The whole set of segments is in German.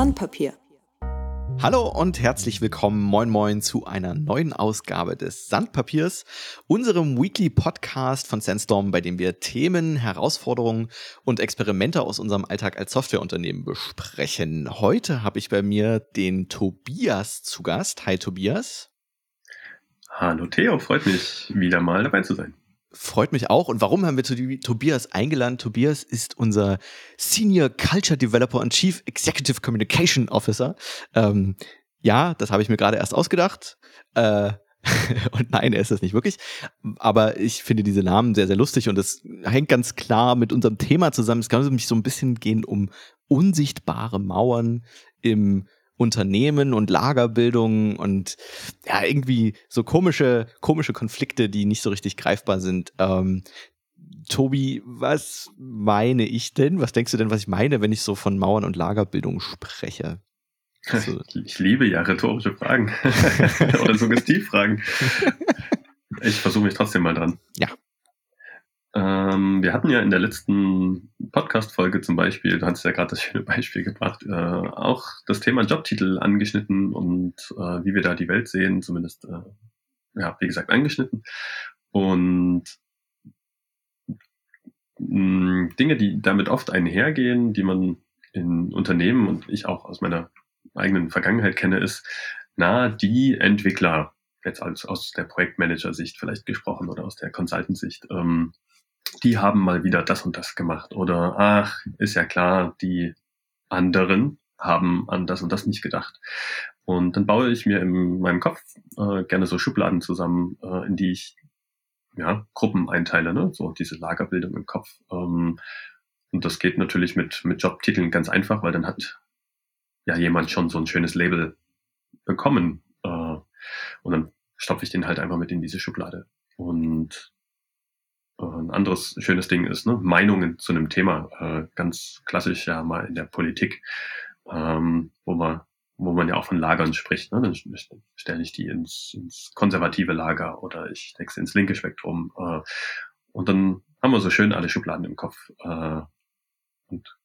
Sandpapier. Hallo und herzlich willkommen, moin moin, zu einer neuen Ausgabe des Sandpapiers, unserem Weekly Podcast von Sandstorm, bei dem wir Themen, Herausforderungen und Experimente aus unserem Alltag als Softwareunternehmen besprechen. Heute habe ich bei mir den Tobias zu Gast. Hi Tobias. Hallo Theo, freut mich wieder mal dabei zu sein. Freut mich auch. Und warum haben wir Tobias eingeladen? Tobias ist unser Senior Culture Developer und Chief Executive Communication Officer. Ähm, ja, das habe ich mir gerade erst ausgedacht. Äh, und nein, er ist es nicht wirklich. Aber ich finde diese Namen sehr, sehr lustig und das hängt ganz klar mit unserem Thema zusammen. Es kann nämlich so ein bisschen gehen um unsichtbare Mauern im Unternehmen und Lagerbildung und ja, irgendwie so komische, komische Konflikte, die nicht so richtig greifbar sind. Ähm, Tobi, was meine ich denn? Was denkst du denn, was ich meine, wenn ich so von Mauern und Lagerbildung spreche? Also, ich liebe ja rhetorische Fragen oder Suggestivfragen. Ich versuche mich trotzdem mal dran. Ja. Ähm, wir hatten ja in der letzten Podcast-Folge zum Beispiel, du hast ja gerade das schöne Beispiel gebracht, äh, auch das Thema Jobtitel angeschnitten und äh, wie wir da die Welt sehen, zumindest, äh, ja, wie gesagt, angeschnitten. Und mh, Dinge, die damit oft einhergehen, die man in Unternehmen und ich auch aus meiner eigenen Vergangenheit kenne, ist, na, die Entwickler, jetzt als aus der Projektmanager-Sicht vielleicht gesprochen oder aus der Consultant-Sicht, ähm, die haben mal wieder das und das gemacht. Oder ach, ist ja klar, die anderen haben an das und das nicht gedacht. Und dann baue ich mir in meinem Kopf äh, gerne so Schubladen zusammen, äh, in die ich ja, Gruppen einteile, ne? so diese Lagerbildung im Kopf. Ähm, und das geht natürlich mit, mit Jobtiteln ganz einfach, weil dann hat ja jemand schon so ein schönes Label bekommen. Äh, und dann stopfe ich den halt einfach mit in diese Schublade. Und ein anderes schönes Ding ist, ne? Meinungen zu einem Thema, äh, ganz klassisch ja mal in der Politik, ähm, wo man wo man ja auch von Lagern spricht. Ne? Dann stelle ich die ins, ins konservative Lager oder ich stecke ins linke Spektrum. Äh, und dann haben wir so schön alle Schubladen im Kopf äh, und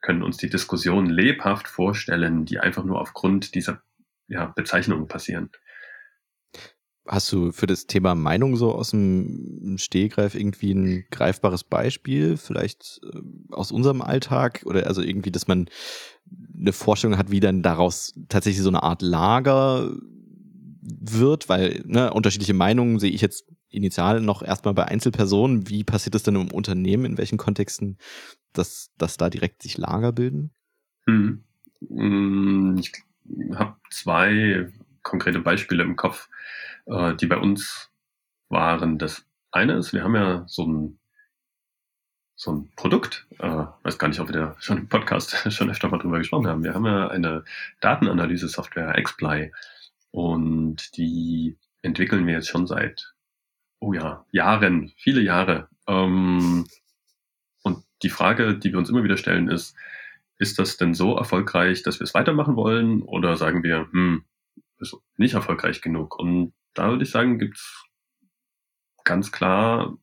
können uns die Diskussion lebhaft vorstellen, die einfach nur aufgrund dieser ja, Bezeichnungen passieren. Hast du für das Thema Meinung so aus dem Stehgreif irgendwie ein greifbares Beispiel, vielleicht äh, aus unserem Alltag oder also irgendwie, dass man eine Vorstellung hat, wie dann daraus tatsächlich so eine Art Lager wird, weil ne, unterschiedliche Meinungen sehe ich jetzt initial noch erstmal bei Einzelpersonen. Wie passiert das denn im Unternehmen? In welchen Kontexten, dass, dass da direkt sich Lager bilden? Hm. hm ich habe zwei konkrete Beispiele im Kopf äh, die bei uns waren. Das eine ist, wir haben ja so ein, so ein Produkt, äh, weiß gar nicht, ob wir da schon im Podcast schon öfter mal drüber gesprochen haben. Wir haben ja eine Datenanalyse-Software, XPly, und die entwickeln wir jetzt schon seit, oh ja, Jahren, viele Jahre. Ähm, und die Frage, die wir uns immer wieder stellen, ist, ist das denn so erfolgreich, dass wir es weitermachen wollen? Oder sagen wir, hm, ist nicht erfolgreich genug? Und da würde ich sagen, gibt's ganz klar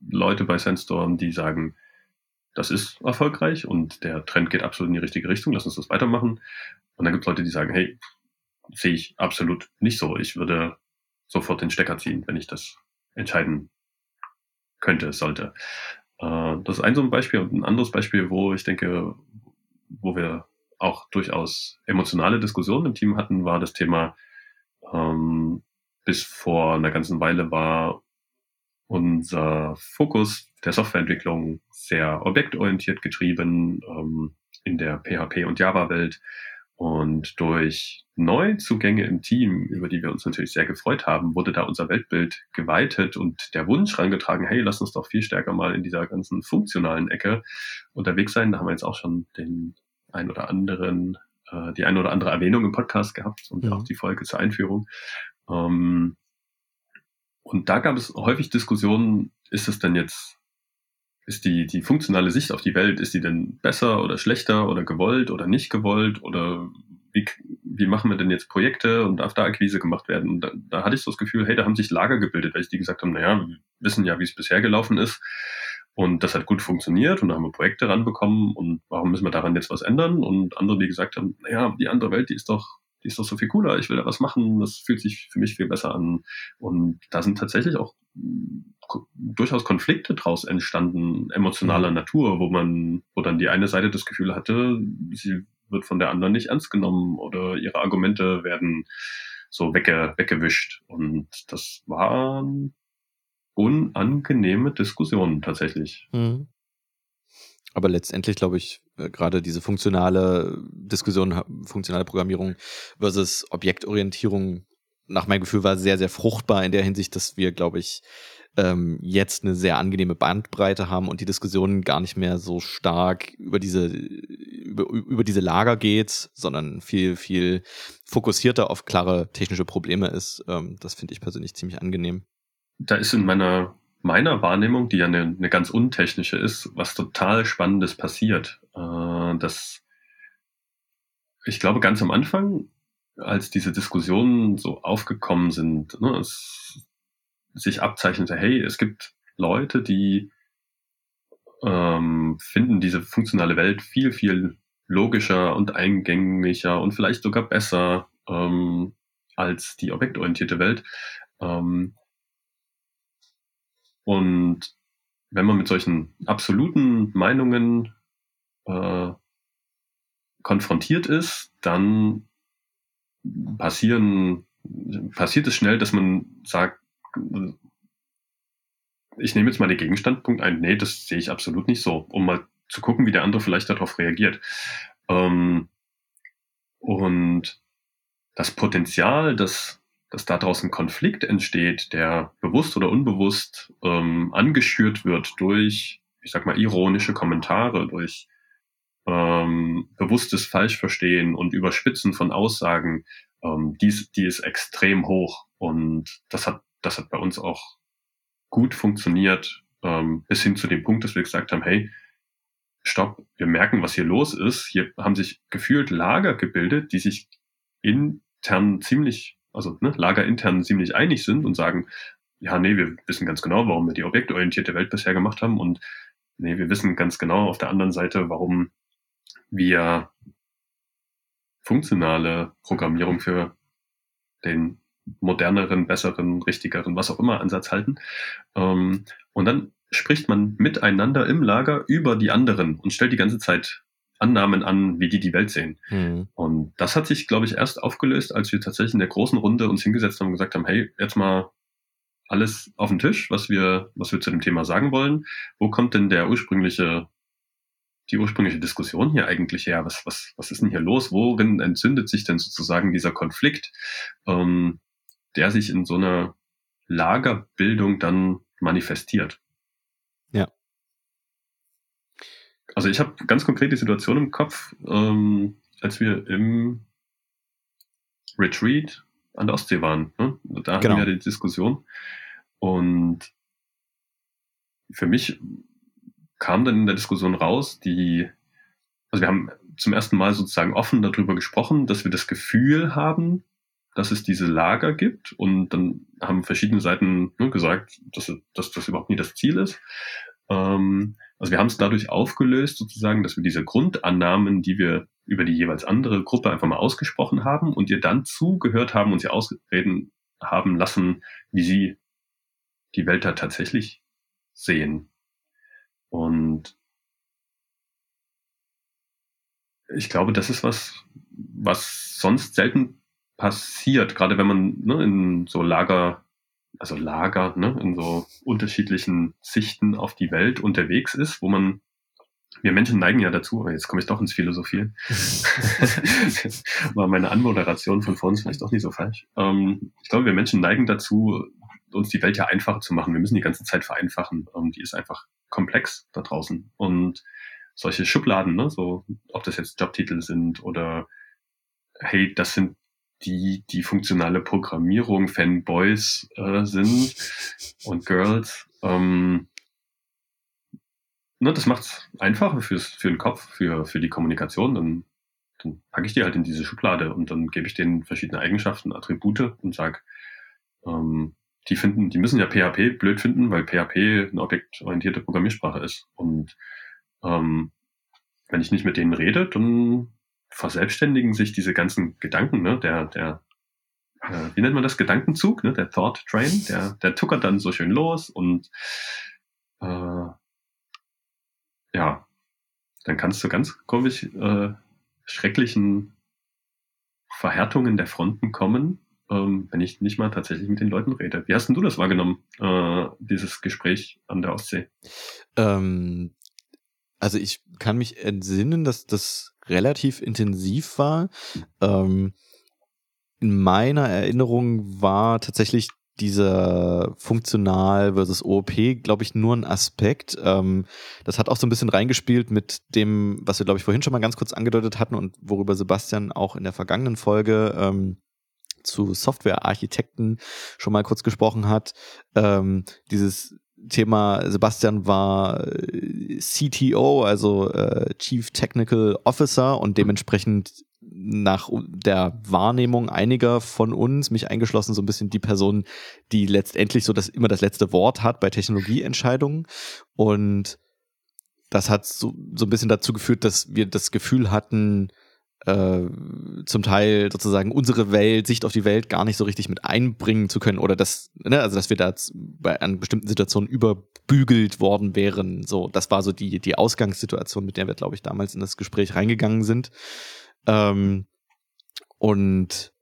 Leute bei Sandstorm, die sagen, das ist erfolgreich und der Trend geht absolut in die richtige Richtung, lass uns das weitermachen. Und dann gibt es Leute, die sagen, hey, sehe ich absolut nicht so. Ich würde sofort den Stecker ziehen, wenn ich das entscheiden könnte, sollte. Äh, das ist ein so ein Beispiel. Und ein anderes Beispiel, wo ich denke, wo wir auch durchaus emotionale Diskussionen im Team hatten, war das Thema ähm, bis vor einer ganzen Weile war unser Fokus der Softwareentwicklung sehr objektorientiert getrieben ähm, in der PHP und Java-Welt. Und durch Neuzugänge im Team, über die wir uns natürlich sehr gefreut haben, wurde da unser Weltbild geweitet und der Wunsch rangetragen, hey, lass uns doch viel stärker mal in dieser ganzen funktionalen Ecke unterwegs sein. Da haben wir jetzt auch schon den ein oder anderen, äh, die ein oder andere Erwähnung im Podcast gehabt und ja. auch die Folge zur Einführung. Ähm, und da gab es häufig Diskussionen, ist es denn jetzt, ist die, die funktionale Sicht auf die Welt, ist die denn besser oder schlechter oder gewollt oder nicht gewollt oder wie, wie machen wir denn jetzt Projekte und darf da Akquise gemacht werden? Und da, da hatte ich so das Gefühl, hey, da haben sich Lager gebildet, weil ich die gesagt haben, naja, wir wissen ja, wie es bisher gelaufen ist. Und das hat gut funktioniert und da haben wir Projekte ranbekommen und warum müssen wir daran jetzt was ändern? Und andere, die gesagt haben, naja, die andere Welt, die ist doch, die ist doch so viel cooler, ich will da was machen, das fühlt sich für mich viel besser an. Und da sind tatsächlich auch durchaus Konflikte draus entstanden, emotionaler mhm. Natur, wo man, wo dann die eine Seite das Gefühl hatte, sie wird von der anderen nicht ernst genommen oder ihre Argumente werden so wegge, weggewischt. Und das waren unangenehme Diskussionen tatsächlich. Mhm. Aber letztendlich glaube ich, äh, gerade diese funktionale Diskussion, funktionale Programmierung versus Objektorientierung, nach meinem Gefühl war sehr, sehr fruchtbar in der Hinsicht, dass wir, glaube ich, ähm, jetzt eine sehr angenehme Bandbreite haben und die Diskussion gar nicht mehr so stark über diese, über, über diese Lager geht, sondern viel, viel fokussierter auf klare technische Probleme ist. Ähm, das finde ich persönlich ziemlich angenehm. Da ist in meiner, meiner Wahrnehmung, die ja eine, eine ganz untechnische ist, was total Spannendes passiert. Äh, das, ich glaube, ganz am Anfang, als diese Diskussionen so aufgekommen sind, ne, es sich abzeichnete, hey, es gibt Leute, die ähm, finden diese funktionale Welt viel, viel logischer und eingänglicher und vielleicht sogar besser ähm, als die objektorientierte Welt. Ähm, und wenn man mit solchen absoluten Meinungen äh, konfrontiert ist, dann passieren, passiert es schnell, dass man sagt, ich nehme jetzt mal den Gegenstandpunkt ein, nee, das sehe ich absolut nicht so, um mal zu gucken, wie der andere vielleicht darauf reagiert. Ähm, und das Potenzial, dass, dass daraus ein Konflikt entsteht, der bewusst oder unbewusst ähm, angeschürt wird durch, ich sag mal, ironische Kommentare, durch ähm, bewusstes Falschverstehen und Überspitzen von Aussagen, ähm, die, ist, die ist extrem hoch. Und das hat das hat bei uns auch gut funktioniert, ähm, bis hin zu dem Punkt, dass wir gesagt haben, hey, stopp, wir merken, was hier los ist. Hier haben sich gefühlt Lager gebildet, die sich intern ziemlich, also ne, Lager intern ziemlich einig sind und sagen, ja, nee, wir wissen ganz genau, warum wir die objektorientierte Welt bisher gemacht haben und nee, wir wissen ganz genau auf der anderen Seite, warum wir funktionale Programmierung für den moderneren, besseren, richtigeren, was auch immer Ansatz halten. Ähm, und dann spricht man miteinander im Lager über die anderen und stellt die ganze Zeit Annahmen an, wie die die Welt sehen. Mhm. Und das hat sich, glaube ich, erst aufgelöst, als wir tatsächlich in der großen Runde uns hingesetzt haben und gesagt haben, hey, jetzt mal alles auf den Tisch, was wir, was wir zu dem Thema sagen wollen. Wo kommt denn der ursprüngliche, die ursprüngliche Diskussion hier eigentlich her? Was, was, was ist denn hier los? Worin entzündet sich denn sozusagen dieser Konflikt? Ähm, der sich in so einer Lagerbildung dann manifestiert. Ja. Also ich habe ganz konkrete Situation im Kopf, ähm, als wir im Retreat an der Ostsee waren. Ne? Da genau. hatten wir die Diskussion. Und für mich kam dann in der Diskussion raus, die, also wir haben zum ersten Mal sozusagen offen darüber gesprochen, dass wir das Gefühl haben, dass es diese Lager gibt und dann haben verschiedene Seiten ne, gesagt, dass, dass das überhaupt nie das Ziel ist. Ähm, also wir haben es dadurch aufgelöst, sozusagen, dass wir diese Grundannahmen, die wir über die jeweils andere Gruppe einfach mal ausgesprochen haben und ihr dann zugehört haben und sie ausreden haben lassen, wie sie die Welt da tatsächlich sehen. Und ich glaube, das ist was, was sonst selten passiert, gerade wenn man ne, in so Lager, also Lager, ne, in so unterschiedlichen Sichten auf die Welt unterwegs ist, wo man wir Menschen neigen ja dazu, jetzt komme ich doch ins Philosophieren. War meine Anmoderation von vorhin vielleicht doch nicht so falsch. Ähm, ich glaube, wir Menschen neigen dazu, uns die Welt ja einfacher zu machen. Wir müssen die ganze Zeit vereinfachen. Ähm, die ist einfach komplex da draußen. Und solche Schubladen, ne, so, ob das jetzt Jobtitel sind oder hey, das sind die die funktionale Programmierung Fanboys äh, sind und Girls. Ähm, ne, das macht's einfacher fürs, für den Kopf, für, für die Kommunikation. Dann, dann packe ich die halt in diese Schublade und dann gebe ich denen verschiedene Eigenschaften, Attribute und sag, ähm, die finden, die müssen ja PHP blöd finden, weil PHP eine objektorientierte Programmiersprache ist. Und ähm, wenn ich nicht mit denen rede, dann verselbstständigen sich diese ganzen Gedanken, ne? Der, der, äh, wie nennt man das? Gedankenzug, ne? Der Thought Train, der, der tuckert dann so schön los und äh, ja, dann kannst du ganz komisch äh, schrecklichen Verhärtungen der Fronten kommen, ähm, wenn ich nicht mal tatsächlich mit den Leuten rede. Wie hast denn du das wahrgenommen, äh, dieses Gespräch an der Ostsee? Ähm, also ich kann mich entsinnen, dass das relativ intensiv war. Ähm, in meiner Erinnerung war tatsächlich dieser funktional versus OOP, glaube ich, nur ein Aspekt. Ähm, das hat auch so ein bisschen reingespielt mit dem, was wir, glaube ich, vorhin schon mal ganz kurz angedeutet hatten und worüber Sebastian auch in der vergangenen Folge ähm, zu Softwarearchitekten schon mal kurz gesprochen hat. Ähm, dieses Thema, Sebastian war äh, CTO, also äh, Chief Technical Officer und dementsprechend nach der Wahrnehmung einiger von uns, mich eingeschlossen, so ein bisschen die Person, die letztendlich so das immer das letzte Wort hat bei Technologieentscheidungen. Und das hat so, so ein bisschen dazu geführt, dass wir das Gefühl hatten, äh, zum Teil sozusagen unsere Welt, Sicht auf die Welt gar nicht so richtig mit einbringen zu können oder dass, ne, also dass wir da bei an bestimmten Situationen überbügelt worden wären. So, das war so die, die Ausgangssituation, mit der wir, glaube ich, damals in das Gespräch reingegangen sind. Ähm, und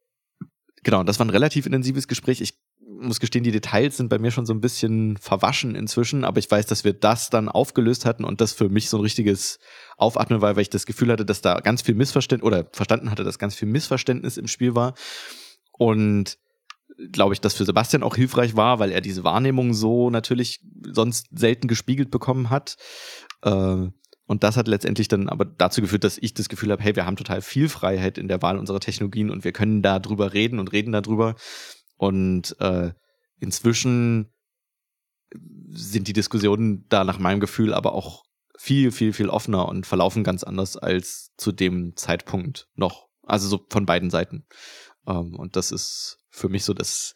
genau, das war ein relativ intensives Gespräch. Ich muss gestehen, die Details sind bei mir schon so ein bisschen verwaschen inzwischen, aber ich weiß, dass wir das dann aufgelöst hatten und das für mich so ein richtiges Aufatmen war, weil ich das Gefühl hatte, dass da ganz viel Missverständnis oder verstanden hatte, dass ganz viel Missverständnis im Spiel war. Und glaube ich, das für Sebastian auch hilfreich war, weil er diese Wahrnehmung so natürlich sonst selten gespiegelt bekommen hat. Äh, und das hat letztendlich dann aber dazu geführt, dass ich das Gefühl habe, hey, wir haben total viel Freiheit in der Wahl unserer Technologien und wir können da drüber reden und reden darüber. Und äh, inzwischen sind die Diskussionen da nach meinem Gefühl aber auch viel, viel, viel offener und verlaufen ganz anders als zu dem Zeitpunkt noch. Also so von beiden Seiten. Ähm, und das ist für mich so das,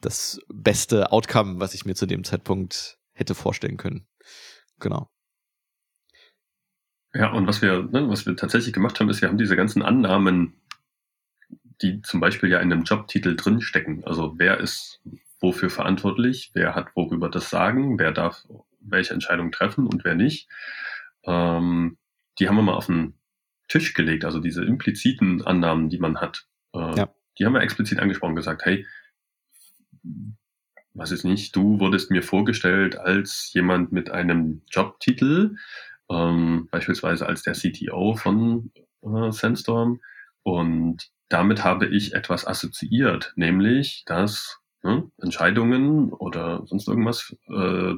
das beste Outcome, was ich mir zu dem Zeitpunkt hätte vorstellen können. Genau. Ja, und was wir, ne, was wir tatsächlich gemacht haben, ist, wir haben diese ganzen Annahmen, die zum Beispiel ja in einem Jobtitel drinstecken. Also wer ist wofür verantwortlich, wer hat worüber das Sagen, wer darf welche Entscheidung treffen und wer nicht. Ähm, die haben wir mal auf den Tisch gelegt, also diese impliziten Annahmen, die man hat. Äh, ja. Die haben wir explizit angesprochen, gesagt, hey, was ist nicht, du wurdest mir vorgestellt als jemand mit einem Jobtitel, ähm, beispielsweise als der CTO von äh, Sandstorm. Und damit habe ich etwas assoziiert, nämlich, dass ne, Entscheidungen oder sonst irgendwas äh,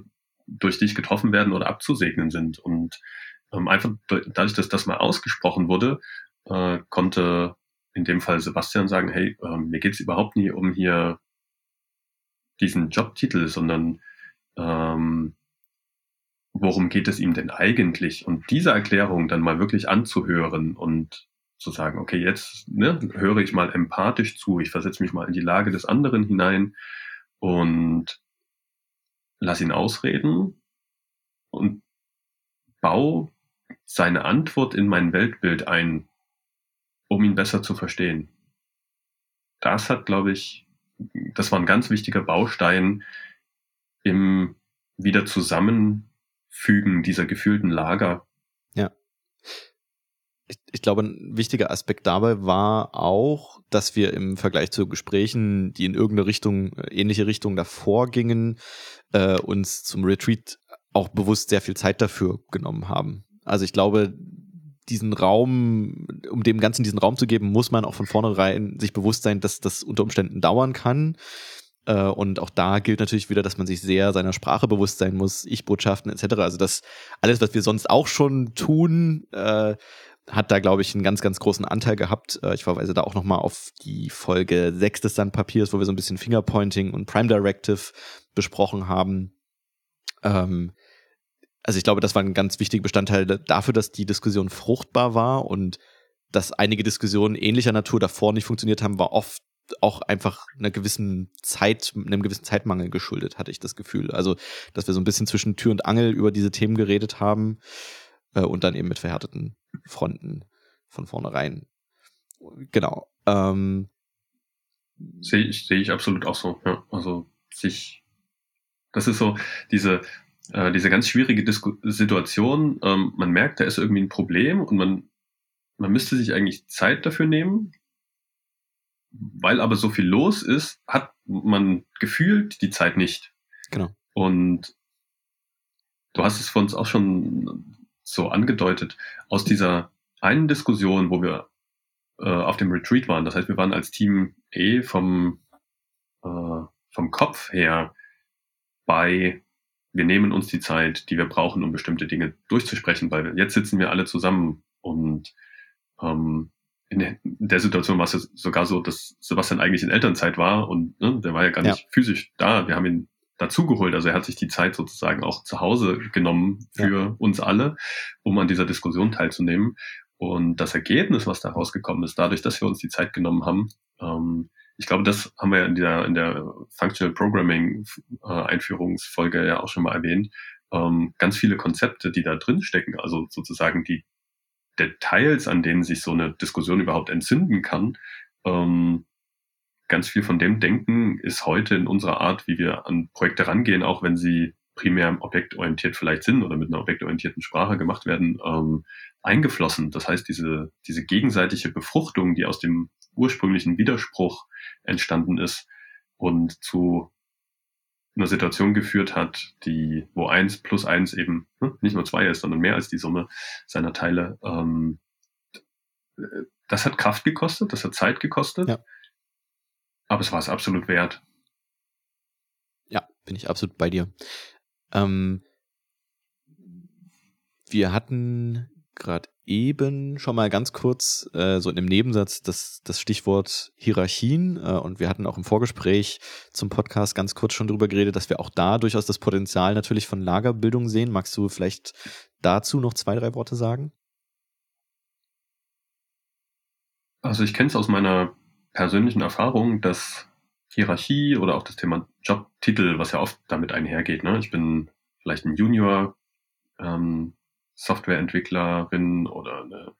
durch dich getroffen werden oder abzusegnen sind. Und ähm, einfach dadurch, dass das mal ausgesprochen wurde, äh, konnte in dem Fall Sebastian sagen, hey, äh, mir geht's überhaupt nie um hier diesen Jobtitel, sondern ähm, worum geht es ihm denn eigentlich? Und diese Erklärung dann mal wirklich anzuhören und zu sagen, okay, jetzt ne, höre ich mal empathisch zu, ich versetze mich mal in die Lage des anderen hinein und lass ihn ausreden und baue seine Antwort in mein Weltbild ein, um ihn besser zu verstehen. Das hat, glaube ich, das war ein ganz wichtiger Baustein im wieder zusammen Fügen dieser gefühlten Lager. Ja. Ich, ich, glaube, ein wichtiger Aspekt dabei war auch, dass wir im Vergleich zu Gesprächen, die in irgendeine Richtung, äh, ähnliche Richtung davor gingen, äh, uns zum Retreat auch bewusst sehr viel Zeit dafür genommen haben. Also ich glaube, diesen Raum, um dem Ganzen diesen Raum zu geben, muss man auch von vornherein sich bewusst sein, dass das unter Umständen dauern kann. Äh, und auch da gilt natürlich wieder, dass man sich sehr seiner Sprache bewusst sein muss, Ich-Botschaften etc. Also das alles, was wir sonst auch schon tun, äh, hat da, glaube ich, einen ganz, ganz großen Anteil gehabt. Äh, ich verweise da auch nochmal auf die Folge 6 des Sandpapiers, wo wir so ein bisschen Fingerpointing und Prime Directive besprochen haben. Ähm, also ich glaube, das war ein ganz wichtiger Bestandteil dafür, dass die Diskussion fruchtbar war und dass einige Diskussionen ähnlicher Natur davor nicht funktioniert haben, war oft auch einfach einer gewissen Zeit, einem gewissen Zeitmangel geschuldet, hatte ich das Gefühl. Also, dass wir so ein bisschen zwischen Tür und Angel über diese Themen geredet haben äh, und dann eben mit verhärteten Fronten von vornherein. Genau. Ähm, sehe ich, sehe ich absolut auch so. Ja, also sich, das ist so diese äh, diese ganz schwierige Disku Situation. Ähm, man merkt, da ist irgendwie ein Problem und man man müsste sich eigentlich Zeit dafür nehmen, weil aber so viel los ist, hat man gefühlt die Zeit nicht. Genau. Und du hast es von uns auch schon so angedeutet, aus dieser einen Diskussion, wo wir äh, auf dem Retreat waren, das heißt, wir waren als Team E vom, äh, vom Kopf her bei, wir nehmen uns die Zeit, die wir brauchen, um bestimmte Dinge durchzusprechen, weil jetzt sitzen wir alle zusammen und ähm, in der Situation war es sogar so, dass Sebastian eigentlich in Elternzeit war und ne, der war ja gar nicht ja. physisch da. Wir haben ihn dazugeholt. Also er hat sich die Zeit sozusagen auch zu Hause genommen für ja. uns alle, um an dieser Diskussion teilzunehmen. Und das Ergebnis, was da rausgekommen ist, dadurch, dass wir uns die Zeit genommen haben, ähm, ich glaube, das haben wir in der, in der Functional Programming äh, Einführungsfolge ja auch schon mal erwähnt. Ähm, ganz viele Konzepte, die da drin stecken, also sozusagen die Details, an denen sich so eine Diskussion überhaupt entzünden kann, ähm, ganz viel von dem Denken ist heute in unserer Art, wie wir an Projekte rangehen, auch wenn sie primär objektorientiert vielleicht sind oder mit einer objektorientierten Sprache gemacht werden, ähm, eingeflossen. Das heißt, diese, diese gegenseitige Befruchtung, die aus dem ursprünglichen Widerspruch entstanden ist und zu einer Situation geführt hat, die, wo eins plus eins eben ne, nicht nur zwei ist, sondern mehr als die Summe seiner Teile. Ähm, das hat Kraft gekostet, das hat Zeit gekostet, ja. Aber es war es absolut wert. Ja, bin ich absolut bei dir. Ähm, wir hatten gerade eben schon mal ganz kurz äh, so in dem Nebensatz das, das Stichwort Hierarchien äh, und wir hatten auch im Vorgespräch zum Podcast ganz kurz schon drüber geredet, dass wir auch da durchaus das Potenzial natürlich von Lagerbildung sehen. Magst du vielleicht dazu noch zwei, drei Worte sagen? Also ich kenne es aus meiner persönlichen Erfahrung, dass Hierarchie oder auch das Thema Jobtitel, was ja oft damit einhergeht. Ne? Ich bin vielleicht ein Junior, ähm, Softwareentwicklerin oder eine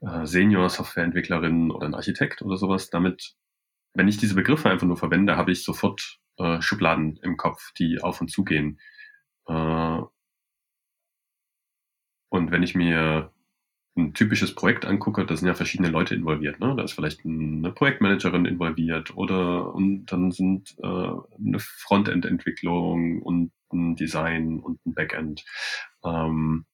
äh, Senior-Softwareentwicklerin oder ein Architekt oder sowas. Damit, wenn ich diese Begriffe einfach nur verwende, habe ich sofort äh, Schubladen im Kopf, die auf und zu gehen. Äh, und wenn ich mir ein typisches Projekt angucke, da sind ja verschiedene Leute involviert. Ne? Da ist vielleicht eine Projektmanagerin involviert oder und dann sind äh, eine Frontend-Entwicklung und ein Design und ein Backend. Ähm,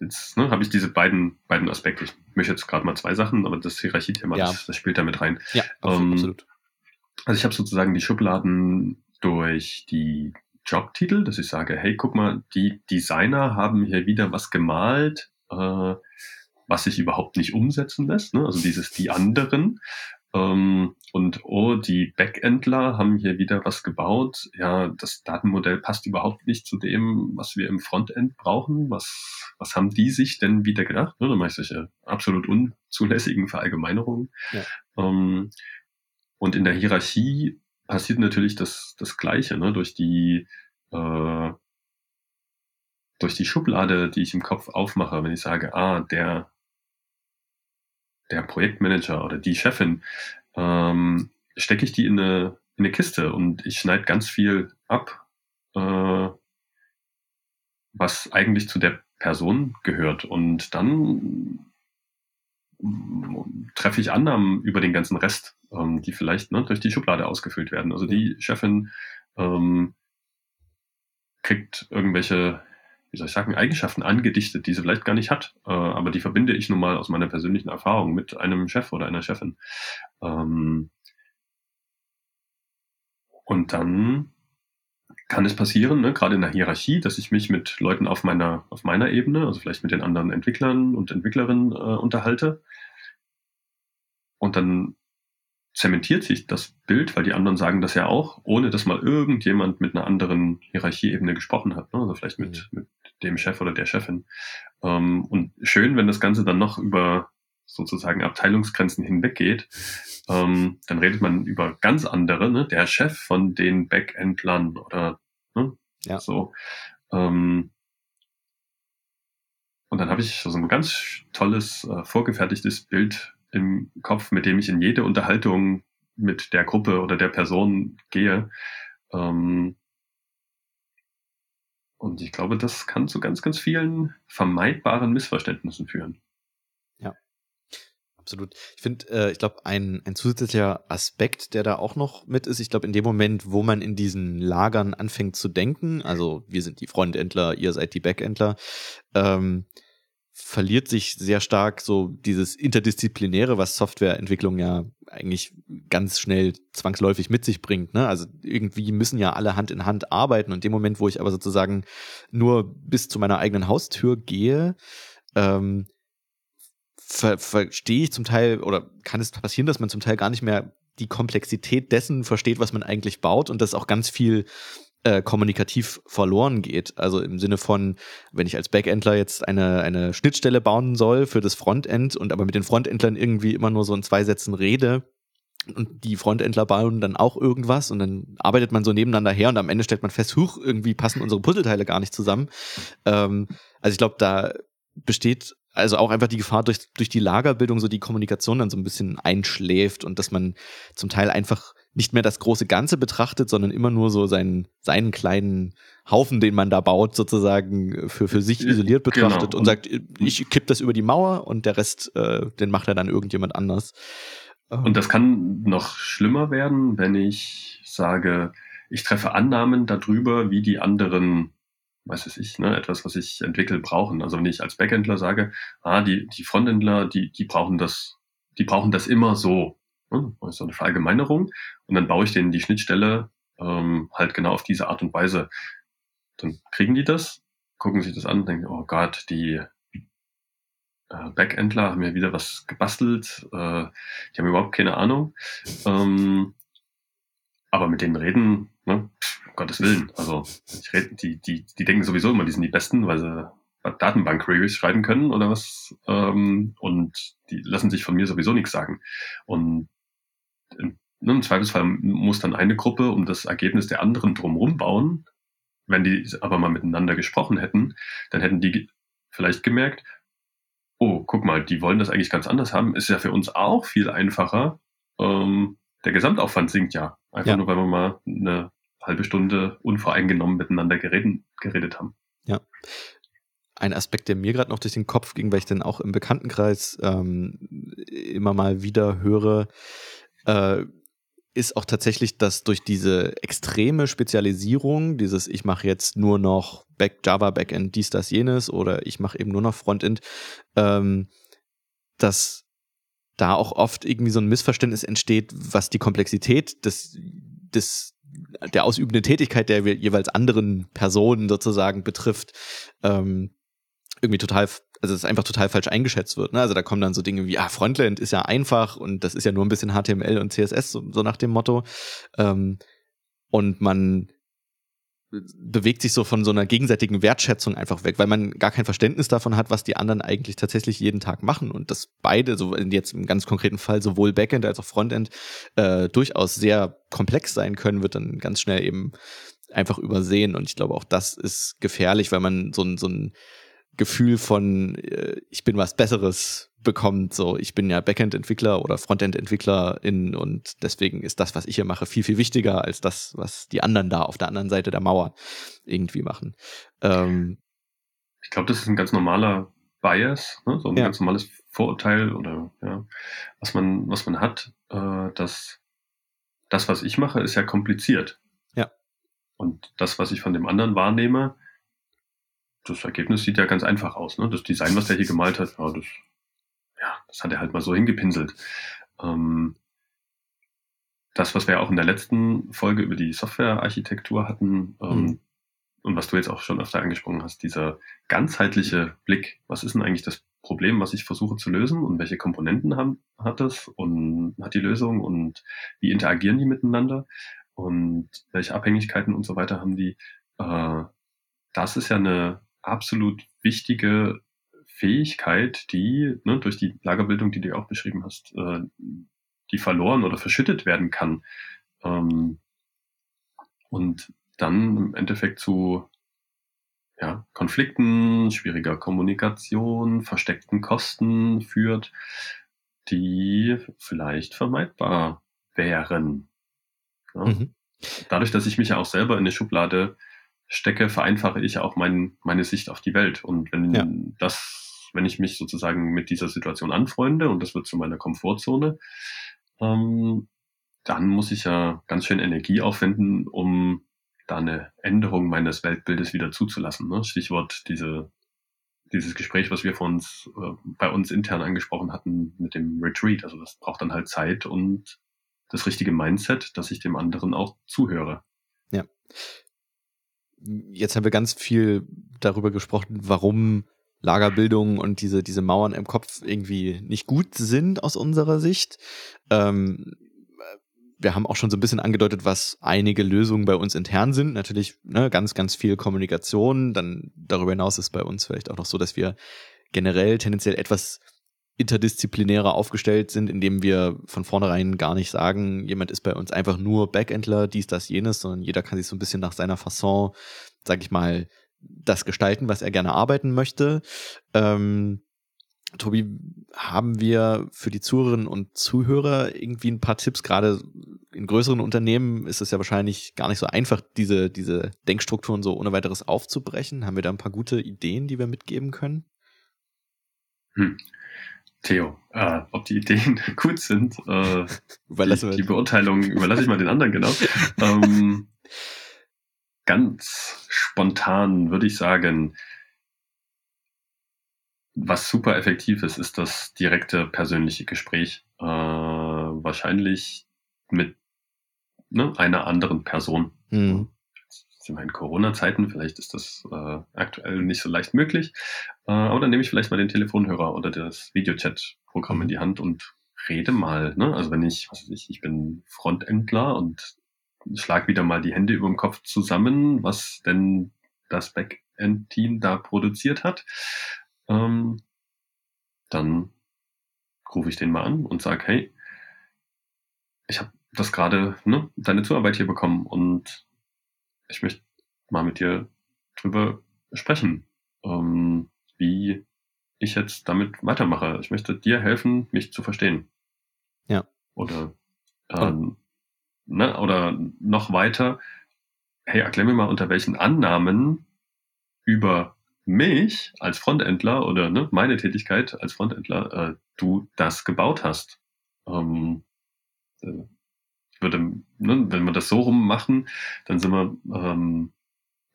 jetzt ne, habe ich diese beiden, beiden Aspekte. Ich möchte jetzt gerade mal zwei Sachen, aber das Hierarchiethema, ja. das, das spielt da mit rein. Ja, ähm, absolut. Also ich habe sozusagen die Schubladen durch die Jobtitel, dass ich sage, hey, guck mal, die Designer haben hier wieder was gemalt, äh, was sich überhaupt nicht umsetzen lässt. Ne? Also dieses die anderen. Ähm, und oh, die Backendler haben hier wieder was gebaut. Ja, das Datenmodell passt überhaupt nicht zu dem, was wir im Frontend brauchen. Was, was haben die sich denn wieder gedacht? Ne, da mache ich solche absolut unzulässigen Verallgemeinerungen. Ja. Ähm, und in der Hierarchie passiert natürlich das, das Gleiche, ne? durch die äh, durch die Schublade, die ich im Kopf aufmache, wenn ich sage, ah, der der Projektmanager oder die Chefin, ähm, stecke ich die in eine, in eine Kiste und ich schneide ganz viel ab, äh, was eigentlich zu der Person gehört. Und dann treffe ich Annahmen über den ganzen Rest, ähm, die vielleicht ne, durch die Schublade ausgefüllt werden. Also die Chefin ähm, kriegt irgendwelche wie soll ich sagen, Eigenschaften angedichtet, die sie vielleicht gar nicht hat. Äh, aber die verbinde ich nun mal aus meiner persönlichen Erfahrung mit einem Chef oder einer Chefin. Ähm, und dann kann es passieren, ne, gerade in der Hierarchie, dass ich mich mit Leuten auf meiner, auf meiner Ebene, also vielleicht mit den anderen Entwicklern und Entwicklerinnen äh, unterhalte. Und dann zementiert sich das Bild, weil die anderen sagen das ja auch, ohne dass mal irgendjemand mit einer anderen Hierarchieebene gesprochen hat. Ne? Also vielleicht mit, mhm. mit dem Chef oder der Chefin. Ähm, und schön, wenn das Ganze dann noch über sozusagen Abteilungsgrenzen hinweggeht, ähm, dann redet man über ganz andere, ne? der Chef von den Backendlern oder ne? ja. so. Ähm, und dann habe ich so ein ganz tolles, äh, vorgefertigtes Bild im Kopf, mit dem ich in jede Unterhaltung mit der Gruppe oder der Person gehe. Ähm, und ich glaube, das kann zu ganz, ganz vielen vermeidbaren Missverständnissen führen. Absolut. Ich finde, äh, ich glaube, ein, ein zusätzlicher Aspekt, der da auch noch mit ist, ich glaube, in dem Moment, wo man in diesen Lagern anfängt zu denken, also wir sind die Frontendler, ihr seid die Backendler, ähm, verliert sich sehr stark so dieses Interdisziplinäre, was Softwareentwicklung ja eigentlich ganz schnell zwangsläufig mit sich bringt. Ne? Also irgendwie müssen ja alle Hand in Hand arbeiten und dem Moment, wo ich aber sozusagen nur bis zu meiner eigenen Haustür gehe, ähm, ver verstehe ich zum Teil oder kann es passieren, dass man zum Teil gar nicht mehr die Komplexität dessen versteht, was man eigentlich baut und das auch ganz viel äh, kommunikativ verloren geht. Also im Sinne von, wenn ich als Backendler jetzt eine, eine Schnittstelle bauen soll für das Frontend und aber mit den Frontendlern irgendwie immer nur so in zwei Sätzen rede, und die Frontendler bauen dann auch irgendwas und dann arbeitet man so nebeneinander her und am Ende stellt man fest, huch, irgendwie passen unsere Puzzleteile gar nicht zusammen. Ähm, also ich glaube, da besteht also auch einfach die Gefahr durch, durch die Lagerbildung so die Kommunikation dann so ein bisschen einschläft und dass man zum Teil einfach nicht mehr das große Ganze betrachtet, sondern immer nur so seinen, seinen kleinen Haufen, den man da baut, sozusagen für, für sich isoliert genau. betrachtet genau. und sagt, ich kipp das über die Mauer und der Rest, äh, den macht er dann irgendjemand anders. Und das kann noch schlimmer werden, wenn ich sage, ich treffe Annahmen darüber, wie die anderen, weiß es ich, ne, etwas, was ich entwickle, brauchen. Also wenn ich als Backendler sage, ah, die, die Frontendler, die, die brauchen das, die brauchen das immer so. Ne? So eine Verallgemeinerung. Und dann baue ich denen die Schnittstelle ähm, halt genau auf diese Art und Weise. Dann kriegen die das, gucken sich das an und denken, oh Gott, die äh, Backendler haben ja wieder was gebastelt, äh, die haben überhaupt keine Ahnung. Ähm, aber mit denen reden, ne, Gottes Willen. Also ich red, die, die, die denken sowieso immer, die sind die Besten, weil sie Datenbank-Queries schreiben können oder was. Ähm, und die lassen sich von mir sowieso nichts sagen. Und im, ne, im Zweifelsfall muss dann eine Gruppe um das Ergebnis der anderen drumherum bauen. Wenn die aber mal miteinander gesprochen hätten, dann hätten die vielleicht gemerkt, oh, guck mal, die wollen das eigentlich ganz anders haben, ist ja für uns auch viel einfacher. Ähm, der Gesamtaufwand sinkt ja. Einfach ja. nur, weil wir mal eine halbe Stunde unvoreingenommen miteinander geredet, geredet haben. Ja. Ein Aspekt, der mir gerade noch durch den Kopf ging, weil ich dann auch im Bekanntenkreis ähm, immer mal wieder höre, äh, ist auch tatsächlich, dass durch diese extreme Spezialisierung, dieses ich mache jetzt nur noch Back Java Backend, dies, das, jenes oder ich mache eben nur noch Frontend, ähm, dass da auch oft irgendwie so ein Missverständnis entsteht, was die Komplexität des, des der ausübenden Tätigkeit der jeweils anderen Personen sozusagen betrifft, ähm, irgendwie total also es einfach total falsch eingeschätzt wird. Ne? Also da kommen dann so Dinge wie, ah, Frontend ist ja einfach und das ist ja nur ein bisschen HTML und CSS, so, so nach dem Motto. Ähm, und man bewegt sich so von so einer gegenseitigen Wertschätzung einfach weg, weil man gar kein Verständnis davon hat, was die anderen eigentlich tatsächlich jeden Tag machen und dass beide, so jetzt im ganz konkreten Fall sowohl Backend als auch Frontend äh, durchaus sehr komplex sein können, wird dann ganz schnell eben einfach übersehen und ich glaube auch das ist gefährlich, weil man so ein, so ein Gefühl von, äh, ich bin was Besseres bekommt. So, ich bin ja Backend-Entwickler oder Frontend-Entwicklerin und deswegen ist das, was ich hier mache, viel, viel wichtiger als das, was die anderen da auf der anderen Seite der Mauer irgendwie machen. Ähm, ich glaube, das ist ein ganz normaler Bias, ne? so ein ja. ganz normales Vorurteil oder ja, was man, was man hat, äh, dass das, was ich mache, ist ja kompliziert. Ja. Und das, was ich von dem anderen wahrnehme, das Ergebnis sieht ja ganz einfach aus. Ne? Das Design, was der hier gemalt hat, ja, das, ja, das hat er halt mal so hingepinselt. Ähm, das, was wir auch in der letzten Folge über die Softwarearchitektur hatten ähm, mhm. und was du jetzt auch schon öfter angesprochen hast, dieser ganzheitliche Blick, was ist denn eigentlich das Problem, was ich versuche zu lösen und welche Komponenten haben, hat es und hat die Lösung und wie interagieren die miteinander und welche Abhängigkeiten und so weiter haben die. Äh, das ist ja eine absolut wichtige Fähigkeit, die ne, durch die Lagerbildung, die du auch beschrieben hast, äh, die verloren oder verschüttet werden kann. Ähm, und dann im Endeffekt zu ja, Konflikten, schwieriger Kommunikation, versteckten Kosten führt, die vielleicht vermeidbar wären. Ja. Mhm. Dadurch, dass ich mich ja auch selber in eine Schublade stecke, vereinfache ich auch mein, meine Sicht auf die Welt. Und wenn ja. das, wenn ich mich sozusagen mit dieser Situation anfreunde und das wird zu meiner Komfortzone, ähm, dann muss ich ja ganz schön Energie aufwenden, um da eine Änderung meines Weltbildes wieder zuzulassen. Ne? Stichwort diese, dieses Gespräch, was wir von uns, äh, bei uns intern angesprochen hatten mit dem Retreat. Also das braucht dann halt Zeit und das richtige Mindset, dass ich dem anderen auch zuhöre. Ja. Jetzt haben wir ganz viel darüber gesprochen, warum Lagerbildung und diese, diese Mauern im Kopf irgendwie nicht gut sind aus unserer Sicht. Ähm, wir haben auch schon so ein bisschen angedeutet, was einige Lösungen bei uns intern sind. Natürlich ne, ganz, ganz viel Kommunikation. Dann darüber hinaus ist bei uns vielleicht auch noch so, dass wir generell tendenziell etwas interdisziplinärer aufgestellt sind, indem wir von vornherein gar nicht sagen, jemand ist bei uns einfach nur Backendler, dies, das, jenes, sondern jeder kann sich so ein bisschen nach seiner Fasson, sag ich mal, das gestalten, was er gerne arbeiten möchte. Ähm, Tobi, haben wir für die Zuhörerinnen und Zuhörer irgendwie ein paar Tipps? Gerade in größeren Unternehmen ist es ja wahrscheinlich gar nicht so einfach, diese, diese Denkstrukturen so ohne weiteres aufzubrechen. Haben wir da ein paar gute Ideen, die wir mitgeben können? Hm. Theo, äh, ob die Ideen gut sind, äh, die, die, Beurteilung überlasse ich mal den anderen, genau. ähm, ganz spontan würde ich sagen, was super effektiv ist, ist das direkte persönliche Gespräch. Äh, wahrscheinlich mit ne, einer anderen Person. Mhm. Sind wir in Corona-Zeiten, vielleicht ist das äh, aktuell nicht so leicht möglich. Äh, aber dann nehme ich vielleicht mal den Telefonhörer oder das Videochat-Programm in die Hand und rede mal. Ne? Also wenn ich, was weiß ich, ich bin Frontendler und schlag wieder mal die Hände über dem Kopf zusammen, was denn das Backend-Team da produziert hat ähm, dann rufe ich den mal an und sage, hey, ich habe das gerade, ne, deine Zuarbeit hier bekommen und ich möchte mal mit dir drüber sprechen, ähm, wie ich jetzt damit weitermache. Ich möchte dir helfen, mich zu verstehen. Ja. Oder, ähm, ne, oder noch weiter, hey, erklär mir mal, unter welchen Annahmen über mich als Frontendler oder ne, meine Tätigkeit als Frontendler äh, du das gebaut hast. Ähm, äh, würde, ne, wenn wir das so rum machen, dann sind wir ähm,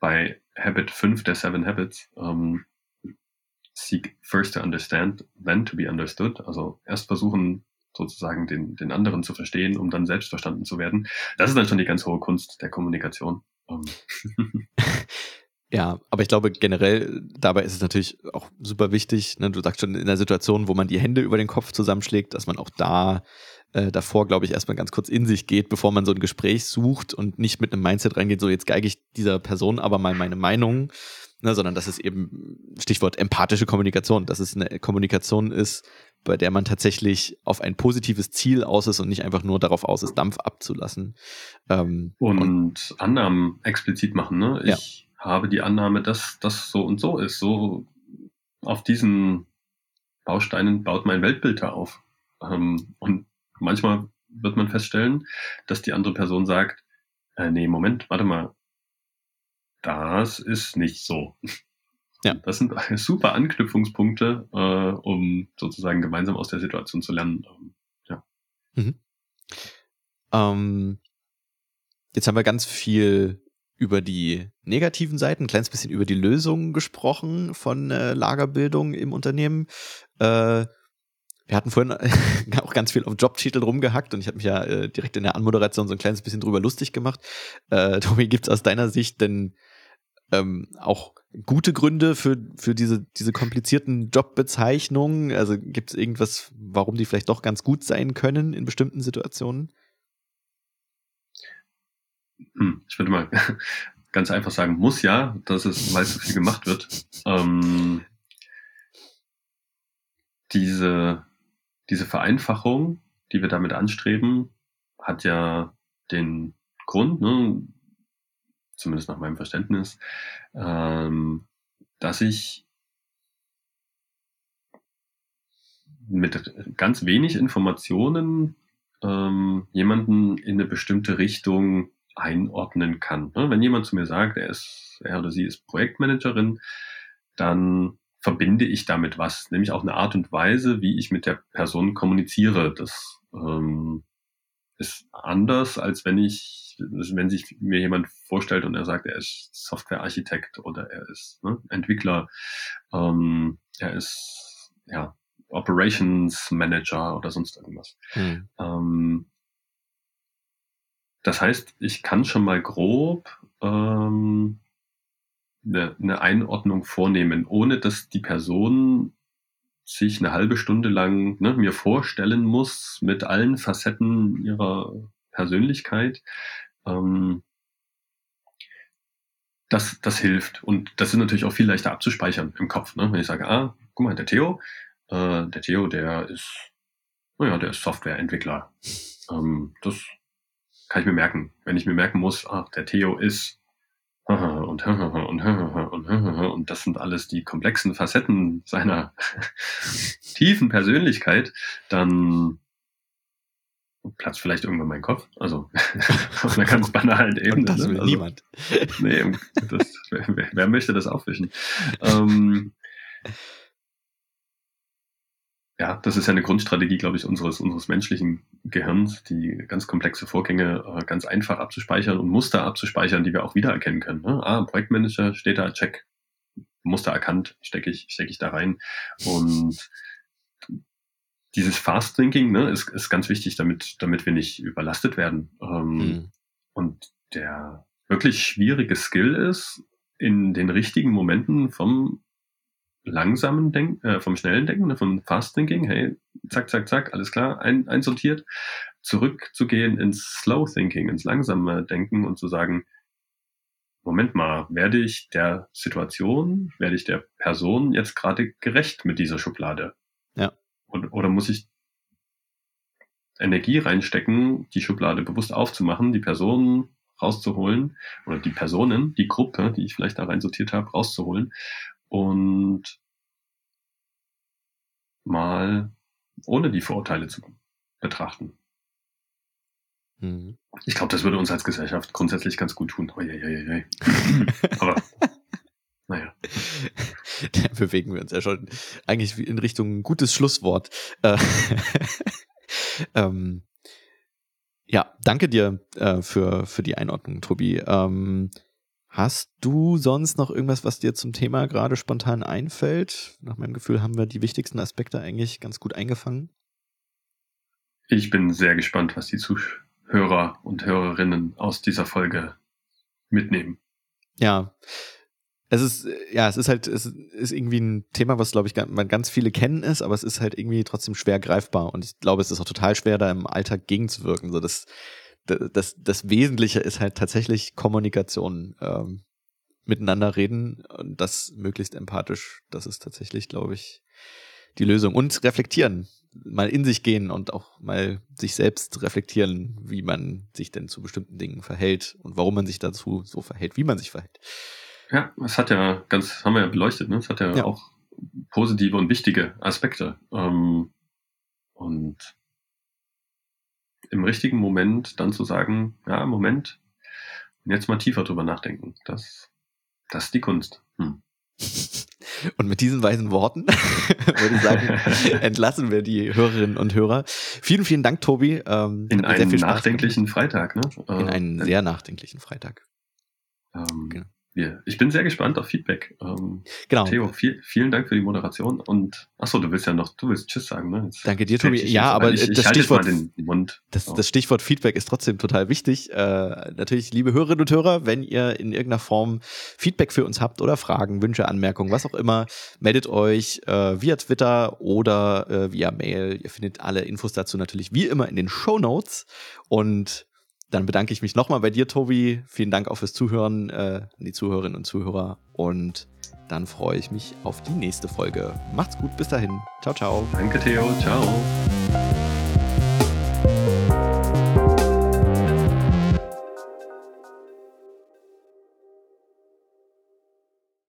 bei Habit 5 der Seven Habits. Ähm, seek first to understand, then to be understood. Also erst versuchen, sozusagen den, den anderen zu verstehen, um dann selbst verstanden zu werden. Das ist dann schon die ganz hohe Kunst der Kommunikation. Ähm. Ja, aber ich glaube generell dabei ist es natürlich auch super wichtig, ne, du sagst schon in der Situation, wo man die Hände über den Kopf zusammenschlägt, dass man auch da äh, davor, glaube ich, erstmal ganz kurz in sich geht, bevor man so ein Gespräch sucht und nicht mit einem Mindset reingeht, so jetzt geige ich dieser Person aber mal meine Meinung, ne, sondern dass es eben, Stichwort empathische Kommunikation, dass es eine Kommunikation ist, bei der man tatsächlich auf ein positives Ziel aus ist und nicht einfach nur darauf aus ist, Dampf abzulassen. Ähm, und, und, Annahmen explizit machen, ne? Ich, ja habe die Annahme, dass das so und so ist. So auf diesen Bausteinen baut mein Weltbild da auf. Ähm, und manchmal wird man feststellen, dass die andere Person sagt, äh, nee, Moment, warte mal, das ist nicht so. Ja. Das sind super Anknüpfungspunkte, äh, um sozusagen gemeinsam aus der Situation zu lernen. Ähm, ja. Mhm. Ähm, jetzt haben wir ganz viel über die negativen Seiten, ein kleines bisschen über die Lösungen gesprochen von äh, Lagerbildung im Unternehmen. Äh, wir hatten vorhin auch ganz viel auf Jobtitel rumgehackt und ich habe mich ja äh, direkt in der Anmoderation so ein kleines bisschen drüber lustig gemacht. Äh, Tobi, gibt es aus deiner Sicht denn ähm, auch gute Gründe für, für diese, diese komplizierten Jobbezeichnungen? Also gibt es irgendwas, warum die vielleicht doch ganz gut sein können in bestimmten Situationen? Hm, ich würde mal ganz einfach sagen, muss ja, dass es, weil zu viel gemacht wird. Ähm, diese, diese Vereinfachung, die wir damit anstreben, hat ja den Grund, ne, zumindest nach meinem Verständnis, ähm, dass ich mit ganz wenig Informationen ähm, jemanden in eine bestimmte Richtung einordnen kann. Ne? Wenn jemand zu mir sagt, er ist, er oder sie ist Projektmanagerin, dann verbinde ich damit was, nämlich auch eine Art und Weise, wie ich mit der Person kommuniziere. Das ähm, ist anders, als wenn ich, wenn sich mir jemand vorstellt und er sagt, er ist Softwarearchitekt oder er ist ne, Entwickler, ähm, er ist ja Operations Manager oder sonst irgendwas. Hm. Ähm, das heißt, ich kann schon mal grob ähm, eine, eine Einordnung vornehmen, ohne dass die Person sich eine halbe Stunde lang ne, mir vorstellen muss mit allen Facetten ihrer Persönlichkeit. Ähm, das, das hilft. Und das ist natürlich auch viel leichter abzuspeichern im Kopf. Ne? Wenn ich sage, ah, guck mal, der Theo, äh, der Theo, der ist, naja, der ist Softwareentwickler. Ähm, das kann ich mir merken. Wenn ich mir merken muss, ach, der Theo ist und und und das sind alles die komplexen Facetten seiner tiefen Persönlichkeit, dann platzt vielleicht irgendwann mein Kopf. Also auf einer ganz banalen Ebene. Und das will ne? also, niemand. Nee, das, wer, wer, möchte das aufwischen? Ähm, ja, das ist ja eine Grundstrategie, glaube ich, unseres, unseres menschlichen Gehirns, die ganz komplexe Vorgänge äh, ganz einfach abzuspeichern und Muster abzuspeichern, die wir auch wiedererkennen können. Ne? Ah, Projektmanager steht da, check, Muster erkannt, stecke ich, stecke ich da rein. Und dieses Fast Thinking ne, ist, ist ganz wichtig, damit, damit wir nicht überlastet werden. Ähm, mhm. Und der wirklich schwierige Skill ist, in den richtigen Momenten vom langsamen Denken, äh, vom schnellen Denken, ne, vom Fast Thinking, hey, zack, zack, zack, alles klar, ein, einsortiert, zurückzugehen ins Slow Thinking, ins langsame Denken und zu sagen, Moment mal, werde ich der Situation, werde ich der Person jetzt gerade gerecht mit dieser Schublade? Ja. Und, oder muss ich Energie reinstecken, die Schublade bewusst aufzumachen, die Person rauszuholen oder die Personen, die Gruppe, die ich vielleicht da reinsortiert habe, rauszuholen und mal ohne die Vorurteile zu betrachten. Mhm. Ich glaube, das würde uns als Gesellschaft grundsätzlich ganz gut tun. Oh, je, je, je. Aber naja. Da bewegen wir uns ja schon eigentlich in Richtung gutes Schlusswort. Äh, ähm, ja, danke dir äh, für, für die Einordnung, Tobi. Ähm, Hast du sonst noch irgendwas, was dir zum Thema gerade spontan einfällt? Nach meinem Gefühl haben wir die wichtigsten Aspekte eigentlich ganz gut eingefangen. Ich bin sehr gespannt, was die Zuhörer und Hörerinnen aus dieser Folge mitnehmen. Ja. Es ist, ja, es ist halt, es ist irgendwie ein Thema, was, glaube ich, man ganz viele kennen ist, aber es ist halt irgendwie trotzdem schwer greifbar. Und ich glaube, es ist auch total schwer, da im Alltag gegenzuwirken. So, das, das, das Wesentliche ist halt tatsächlich Kommunikation. Ähm, miteinander reden und das möglichst empathisch. Das ist tatsächlich, glaube ich, die Lösung. Und reflektieren. Mal in sich gehen und auch mal sich selbst reflektieren, wie man sich denn zu bestimmten Dingen verhält und warum man sich dazu so verhält, wie man sich verhält. Ja, es hat ja ganz, haben wir ja beleuchtet, ne? Es hat ja, ja. auch positive und wichtige Aspekte. Ähm, und im richtigen Moment dann zu sagen, ja, Moment, jetzt mal tiefer drüber nachdenken. Das, das ist die Kunst. Hm. Und mit diesen weisen Worten würde ich sagen, entlassen wir die Hörerinnen und Hörer. Vielen, vielen Dank, Tobi. Ähm, In einen nachdenklichen Freitag, ne? In einen äh, sehr nachdenklichen Freitag. Ähm, genau wir, ich bin sehr gespannt auf Feedback. Ähm, genau. Theo, viel, vielen Dank für die Moderation und achso, du willst ja noch, du willst Tschüss sagen, ne? Jetzt Danke dir, Tobi. Ja, aber ich, das, Stichwort, das, das, Stichwort Feedback ist trotzdem total wichtig. Äh, natürlich, liebe Hörerinnen und Hörer, wenn ihr in irgendeiner Form Feedback für uns habt oder Fragen, Wünsche, Anmerkungen, was auch immer, meldet euch äh, via Twitter oder äh, via Mail. Ihr findet alle Infos dazu natürlich wie immer in den Show Notes und dann bedanke ich mich nochmal bei dir, Tobi. Vielen Dank auch fürs Zuhören, äh, die Zuhörerinnen und Zuhörer. Und dann freue ich mich auf die nächste Folge. Macht's gut, bis dahin. Ciao, ciao. Danke, Theo. Ciao.